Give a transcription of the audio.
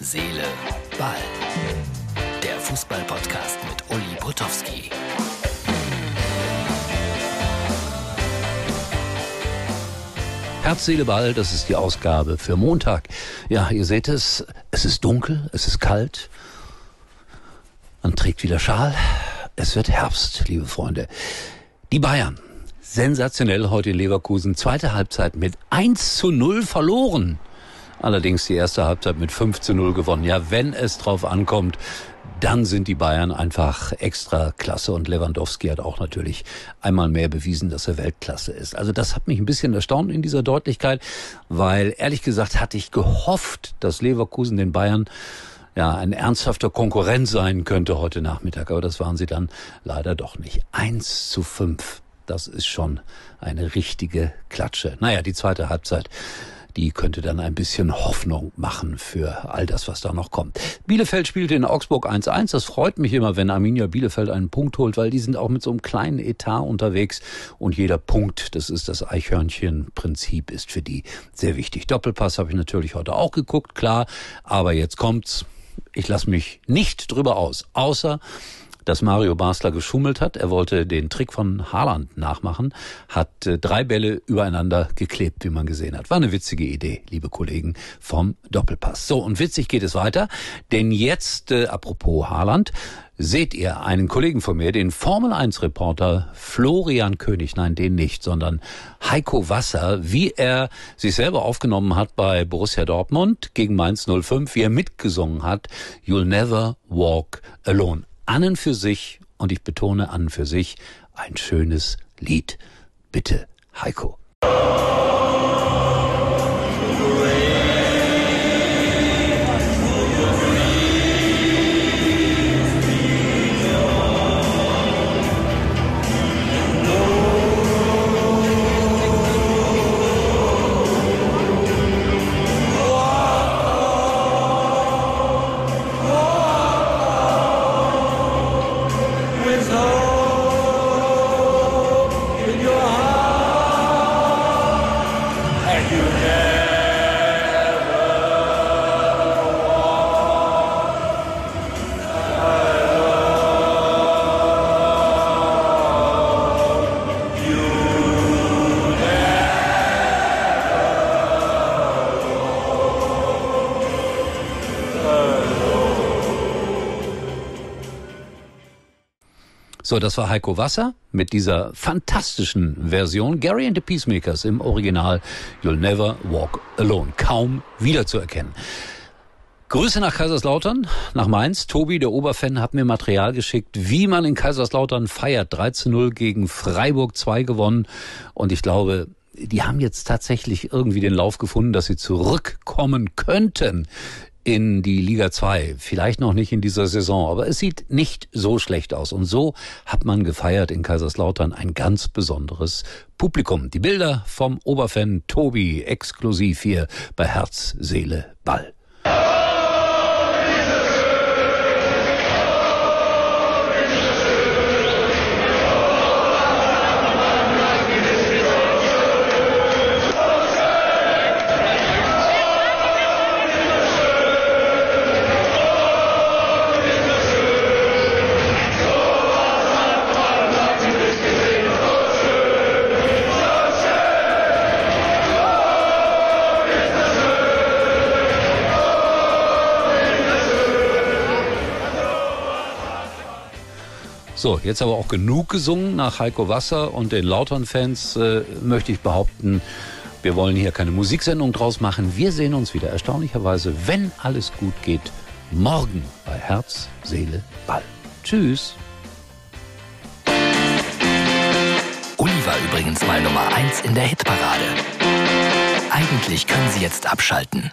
Seele, Ball. Der Fußball-Podcast mit Uli Potowski. Herz, Seele, Ball, das ist die Ausgabe für Montag. Ja, ihr seht es, es ist dunkel, es ist kalt. Man trägt wieder Schal. Es wird Herbst, liebe Freunde. Die Bayern. Sensationell heute in Leverkusen. Zweite Halbzeit mit 1 zu 0 verloren. Allerdings die erste Halbzeit mit 5 zu 0 gewonnen. Ja, wenn es drauf ankommt, dann sind die Bayern einfach extra klasse und Lewandowski hat auch natürlich einmal mehr bewiesen, dass er Weltklasse ist. Also das hat mich ein bisschen erstaunt in dieser Deutlichkeit, weil ehrlich gesagt hatte ich gehofft, dass Leverkusen den Bayern ja, ein ernsthafter Konkurrent sein könnte heute Nachmittag, aber das waren sie dann leider doch nicht. Eins zu fünf, das ist schon eine richtige Klatsche. Naja, die zweite Halbzeit die könnte dann ein bisschen Hoffnung machen für all das, was da noch kommt. Bielefeld spielte in Augsburg 1-1. Das freut mich immer, wenn Arminia Bielefeld einen Punkt holt, weil die sind auch mit so einem kleinen Etat unterwegs und jeder Punkt, das ist das Eichhörnchen-Prinzip, ist für die sehr wichtig. Doppelpass habe ich natürlich heute auch geguckt, klar, aber jetzt kommt's. Ich lasse mich nicht drüber aus, außer dass Mario Basler geschummelt hat. Er wollte den Trick von Haaland nachmachen, hat äh, drei Bälle übereinander geklebt, wie man gesehen hat. War eine witzige Idee, liebe Kollegen vom Doppelpass. So, und witzig geht es weiter, denn jetzt, äh, apropos Haaland, seht ihr einen Kollegen von mir, den Formel 1 Reporter Florian König, nein, den nicht, sondern Heiko Wasser, wie er sich selber aufgenommen hat bei Borussia Dortmund gegen Mainz 05, wie er mitgesungen hat, You'll never walk alone an und für sich, und ich betone an und für sich, ein schönes Lied. Bitte, Heiko. So, das war Heiko Wasser mit dieser fantastischen Version. Gary and the Peacemakers im Original You'll Never Walk Alone. Kaum wiederzuerkennen. Grüße nach Kaiserslautern, nach Mainz. Tobi, der Oberfan, hat mir Material geschickt, wie man in Kaiserslautern feiert. 3 zu 0 gegen Freiburg 2 gewonnen. Und ich glaube, die haben jetzt tatsächlich irgendwie den Lauf gefunden, dass sie zurückkommen könnten in die Liga 2. Vielleicht noch nicht in dieser Saison, aber es sieht nicht so schlecht aus. Und so hat man gefeiert in Kaiserslautern ein ganz besonderes Publikum. Die Bilder vom Oberfan Tobi exklusiv hier bei Herz, Seele, Ball. So, jetzt aber auch genug gesungen nach Heiko Wasser und den Lautern-Fans äh, möchte ich behaupten, wir wollen hier keine Musiksendung draus machen. Wir sehen uns wieder erstaunlicherweise, wenn alles gut geht, morgen bei Herz, Seele, Ball. Tschüss. Uli war übrigens mal Nummer 1 in der Hitparade. Eigentlich können Sie jetzt abschalten.